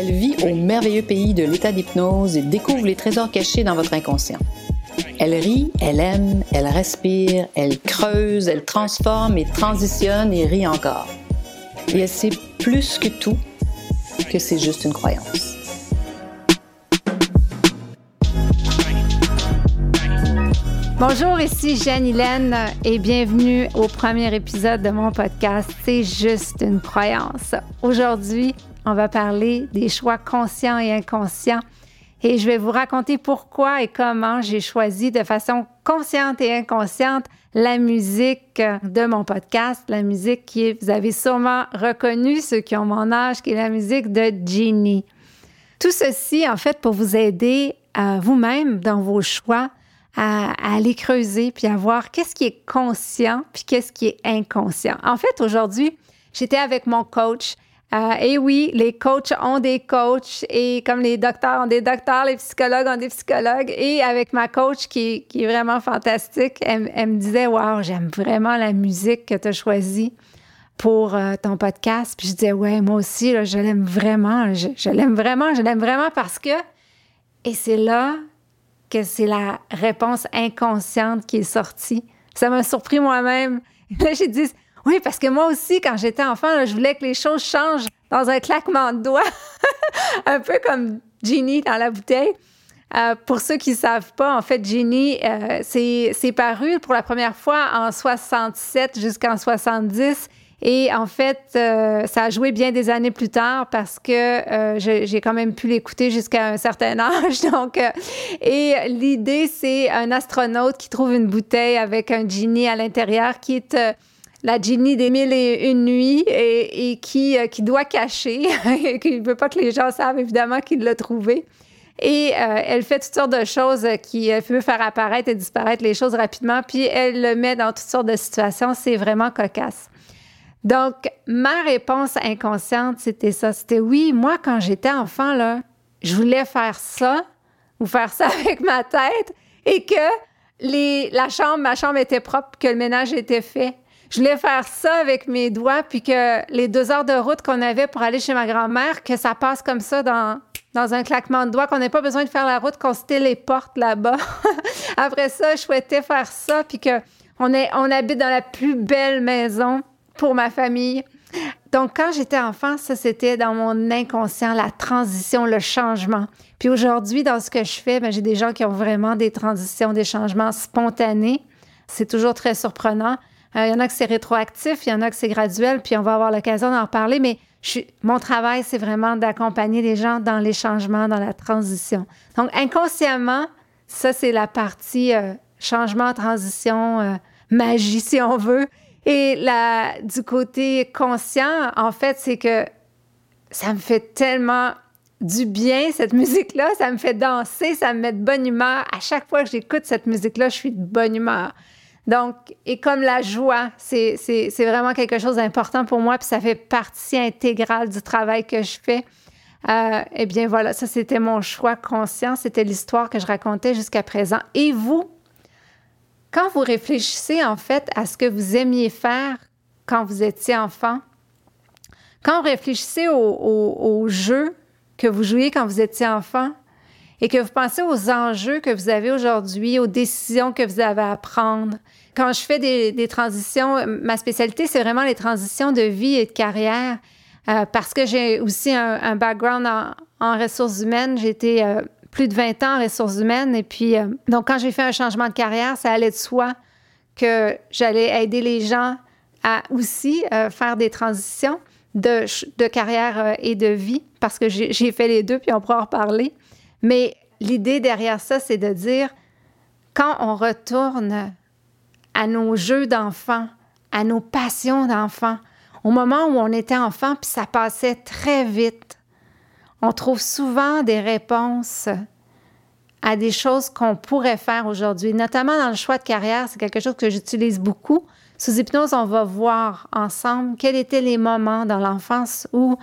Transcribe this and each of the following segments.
Elle vit au merveilleux pays de l'état d'hypnose et découvre les trésors cachés dans votre inconscient. Elle rit, elle aime, elle respire, elle creuse, elle transforme et transitionne et rit encore. Et elle sait plus que tout que c'est juste une croyance. Bonjour, ici Jeanne Hélène et bienvenue au premier épisode de mon podcast C'est juste une croyance. Aujourd'hui, on va parler des choix conscients et inconscients et je vais vous raconter pourquoi et comment j'ai choisi de façon consciente et inconsciente la musique de mon podcast, la musique qui vous avez sûrement reconnue, ceux qui ont mon âge, qui est la musique de Genie. Tout ceci, en fait, pour vous aider à vous-même dans vos choix, à, aller creuser puis à voir qu'est-ce qui est conscient puis qu'est-ce qui est inconscient. En fait, aujourd'hui, j'étais avec mon coach. Euh, et oui, les coachs ont des coachs et comme les docteurs ont des docteurs, les psychologues ont des psychologues. Et avec ma coach qui, est vraiment fantastique, elle, me disait Waouh, j'aime vraiment la musique que tu as choisie pour euh, ton podcast. Puis je disais Ouais, moi aussi, je l'aime vraiment. Je, je l'aime vraiment. Je l'aime vraiment parce que. Et c'est là que c'est la réponse inconsciente qui est sortie. Ça m'a surpris moi-même. Là, j'ai dit, oui, parce que moi aussi, quand j'étais enfant, je voulais que les choses changent dans un claquement de doigts, un peu comme Ginny dans la bouteille. Euh, pour ceux qui ne savent pas, en fait, Ginny, euh, c'est paru pour la première fois en 67 jusqu'en 70. Et en fait, euh, ça a joué bien des années plus tard parce que euh, j'ai quand même pu l'écouter jusqu'à un certain âge. Donc, et l'idée, c'est un astronaute qui trouve une bouteille avec un genie à l'intérieur qui est la Ginny des mille et une nuits et, qui, qui doit cacher, qui ne veut pas que les gens savent évidemment qu'il l'a trouvé. Et elle fait toutes sortes de choses qui veut faire apparaître et disparaître les choses rapidement, puis elle le met dans toutes sortes de situations. C'est vraiment cocasse. Donc, ma réponse inconsciente, c'était ça. C'était oui, moi, quand j'étais enfant, là, je voulais faire ça ou faire ça avec ma tête et que la chambre, ma chambre était propre, que le ménage était fait. Je voulais faire ça avec mes doigts, puis que les deux heures de route qu'on avait pour aller chez ma grand-mère, que ça passe comme ça dans, dans un claquement de doigts, qu'on n'ait pas besoin de faire la route, qu'on se téléporte là-bas. Après ça, je souhaitais faire ça, puis qu'on on habite dans la plus belle maison pour ma famille. Donc, quand j'étais enfant, ça, c'était dans mon inconscient, la transition, le changement. Puis aujourd'hui, dans ce que je fais, ben, j'ai des gens qui ont vraiment des transitions, des changements spontanés. C'est toujours très surprenant. Euh, il y en a que c'est rétroactif, il y en a que c'est graduel, puis on va avoir l'occasion d'en reparler, mais mon travail, c'est vraiment d'accompagner les gens dans les changements, dans la transition. Donc, inconsciemment, ça, c'est la partie euh, changement, transition, euh, magie, si on veut. Et du côté conscient, en fait, c'est que ça me fait tellement du bien, cette musique-là. Ça me fait danser, ça me met de bonne humeur. À chaque fois que j'écoute cette musique-là, je suis de bonne humeur. Donc, et comme la joie, c'est vraiment quelque chose d'important pour moi, puis ça fait partie intégrale du travail que je fais. Euh, eh bien, voilà, ça, c'était mon choix conscient. C'était l'histoire que je racontais jusqu'à présent. Et vous, quand vous réfléchissez en fait à ce que vous aimiez faire quand vous étiez enfant, quand vous réfléchissez aux, jeux que vous jouiez quand vous étiez enfant et que vous pensez aux enjeux que vous avez aujourd'hui, aux décisions que vous avez à prendre, quand je fais des, transitions, ma spécialité, c'est vraiment les transitions de vie et de carrière. Euh, parce que j'ai aussi un, background en, ressources humaines. J'ai été euh, plus de 20 ans en ressources humaines. Et puis, euh, donc, quand j'ai fait un changement de carrière, ça allait de soi que j'allais aider les gens à aussi faire des transitions de, de carrière et de vie, parce que j'ai fait les deux, puis on pourra en reparler. Mais l'idée derrière ça, c'est de dire, quand on retourne à nos jeux d'enfants, à nos passions d'enfants, au moment où on était enfant, puis ça passait très vite, on trouve souvent des réponses à des choses qu'on pourrait faire aujourd'hui, notamment dans le choix de carrière. C'est quelque chose que j'utilise beaucoup. Sous hypnose, on va voir ensemble quels étaient les moments dans l'enfance où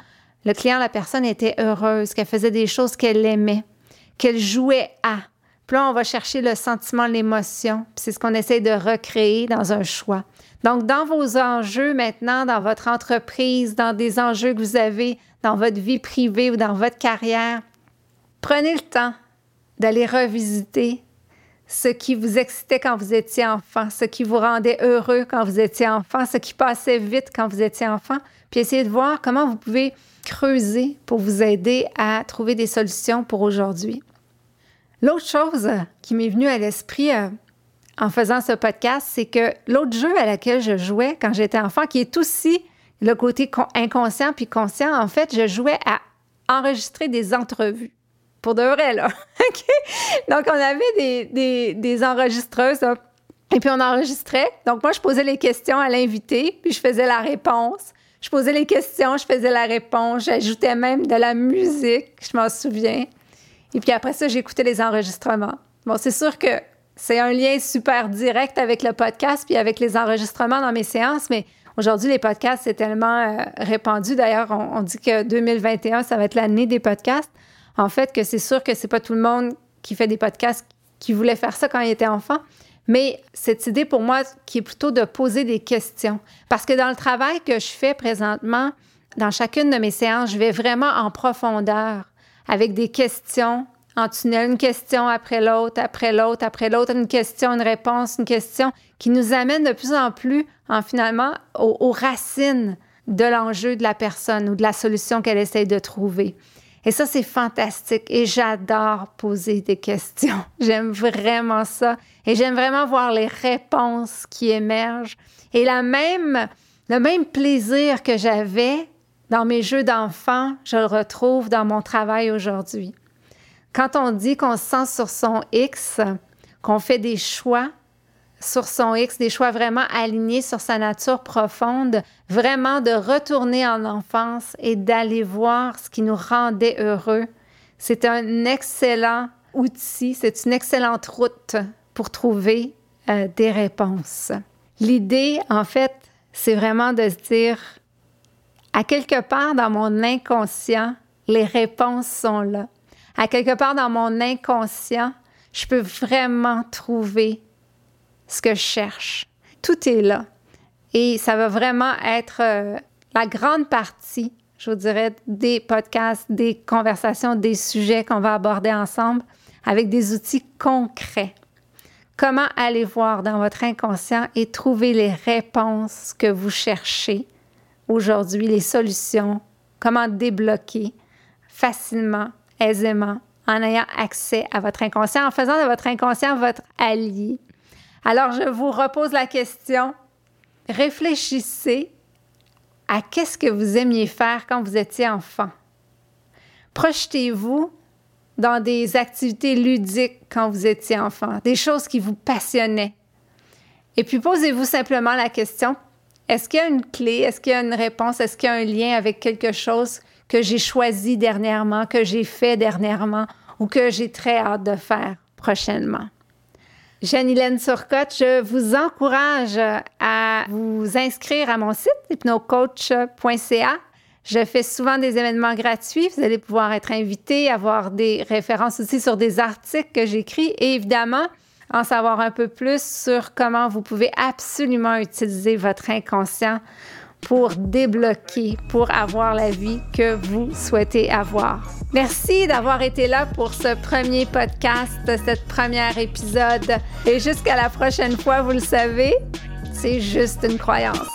le client, la personne était heureuse, qu'elle faisait des choses qu'elle aimait, qu'elle jouait à. Puis là, on va chercher le sentiment, l'émotion. c'est ce qu'on essaie de recréer dans un choix. Donc, dans vos enjeux maintenant, dans votre entreprise, dans des enjeux que vous avez dans votre vie privée ou dans votre carrière, prenez le temps d'aller revisiter ce qui vous excitait quand vous étiez enfant, ce qui vous rendait heureux quand vous étiez enfant, ce qui passait vite quand vous étiez enfant, puis essayez de voir comment vous pouvez creuser pour vous aider à trouver des solutions pour aujourd'hui. L'autre chose qui m'est venue à l'esprit euh, en faisant ce podcast, c'est que l'autre jeu à laquelle je jouais quand j'étais enfant, qui est aussi le côté inconscient puis conscient, en fait, je jouais à enregistrer des entrevues. Pour de vrai, là. Donc, on avait des, enregistreuses, et puis on enregistrait. Donc, moi, je posais les questions à l'invité, puis je faisais la réponse. Je posais les questions, je faisais la réponse. J'ajoutais même de la musique, je m'en souviens. Et puis après ça, j'écoutais les enregistrements. Bon, c'est sûr que c'est un lien super direct avec le podcast puis avec les enregistrements dans mes séances, mais aujourd'hui, les podcasts, c'est tellement euh, répandu. D'ailleurs, on, dit que 2021, ça va être l'année des podcasts en fait, que c'est sûr que c'est pas tout le monde qui fait des podcasts qui voulait faire ça quand il était enfant. Mais cette idée pour moi qui est plutôt de poser des questions. Parce que dans le travail que je fais présentement, dans chacune de mes séances, je vais vraiment en profondeur avec des questions en tunnel, une question après l'autre, après l'autre, après l'autre, une question, une réponse, une question qui nous amène de plus en plus, en finalement, aux racines de l'enjeu de la personne ou de la solution qu'elle essaye de trouver. Et ça, c'est fantastique. Et j'adore poser des questions. J'aime vraiment ça. Et j'aime vraiment voir les réponses qui émergent. Et la même, le même plaisir que j'avais dans mes jeux d'enfants, je le retrouve dans mon travail aujourd'hui. Quand on dit qu'on se sent sur son X, qu'on fait des choix, sur son X, des choix vraiment alignés sur sa nature profonde, vraiment de retourner en enfance et d'aller voir ce qui nous rendait heureux. C'est un excellent outil, c'est une excellente route pour trouver euh, des réponses. L'idée, en fait, c'est vraiment de se dire, à quelque part dans mon inconscient, les réponses sont là. À quelque part dans mon inconscient, je peux vraiment trouver ce que je cherche. Tout est là. Et ça va vraiment être euh, la grande partie, je vous dirais, des podcasts, des conversations, des sujets qu'on va aborder ensemble avec des outils concrets. Comment aller voir dans votre inconscient et trouver les réponses que vous cherchez aujourd'hui, les solutions, comment débloquer facilement, aisément, en ayant accès à votre inconscient, en faisant de votre inconscient votre allié alors, je vous repose la question. Réfléchissez à qu'est-ce que vous aimiez faire quand vous étiez enfant. Projetez-vous dans des activités ludiques quand vous étiez enfant, des choses qui vous passionnaient. Et puis posez-vous simplement la question, est-ce qu'il y a une clé, est-ce qu'il y a une réponse, est-ce qu'il y a un lien avec quelque chose que j'ai choisi dernièrement, que j'ai fait dernièrement ou que j'ai très hâte de faire prochainement? Jeanne-Hélène Surcotte, je vous encourage à vous inscrire à mon site hypnocoach.ca. Je fais souvent des événements gratuits. Vous allez pouvoir être invité, avoir des références aussi sur des articles que j'écris et évidemment en savoir un peu plus sur comment vous pouvez absolument utiliser votre inconscient pour débloquer, pour avoir la vie que vous souhaitez avoir. Merci d'avoir été là pour ce premier podcast, cette première épisode. Et jusqu'à la prochaine fois, vous le savez, c'est juste une croyance.